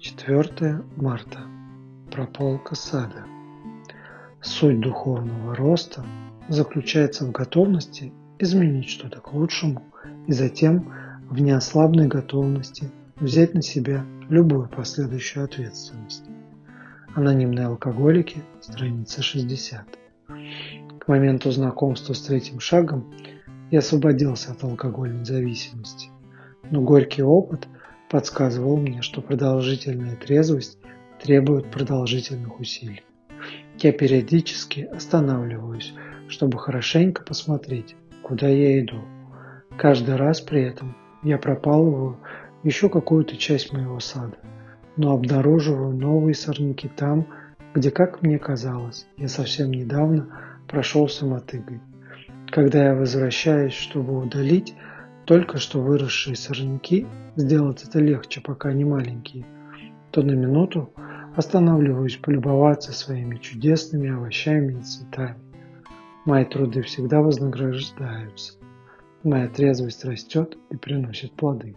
4 марта. Прополка сада. Суть духовного роста заключается в готовности изменить что-то к лучшему и затем в неослабной готовности взять на себя любую последующую ответственность. Анонимные алкоголики, страница 60. К моменту знакомства с третьим шагом я освободился от алкогольной зависимости, но горький опыт – подсказывал мне, что продолжительная трезвость требует продолжительных усилий. Я периодически останавливаюсь, чтобы хорошенько посмотреть, куда я иду. Каждый раз при этом я пропалываю еще какую-то часть моего сада, но обнаруживаю новые сорняки там, где, как мне казалось, я совсем недавно прошелся мотыгой. Когда я возвращаюсь, чтобы удалить только что выросшие сорняки, сделать это легче, пока они маленькие, то на минуту останавливаюсь полюбоваться своими чудесными овощами и цветами. Мои труды всегда вознаграждаются. Моя трезвость растет и приносит плоды.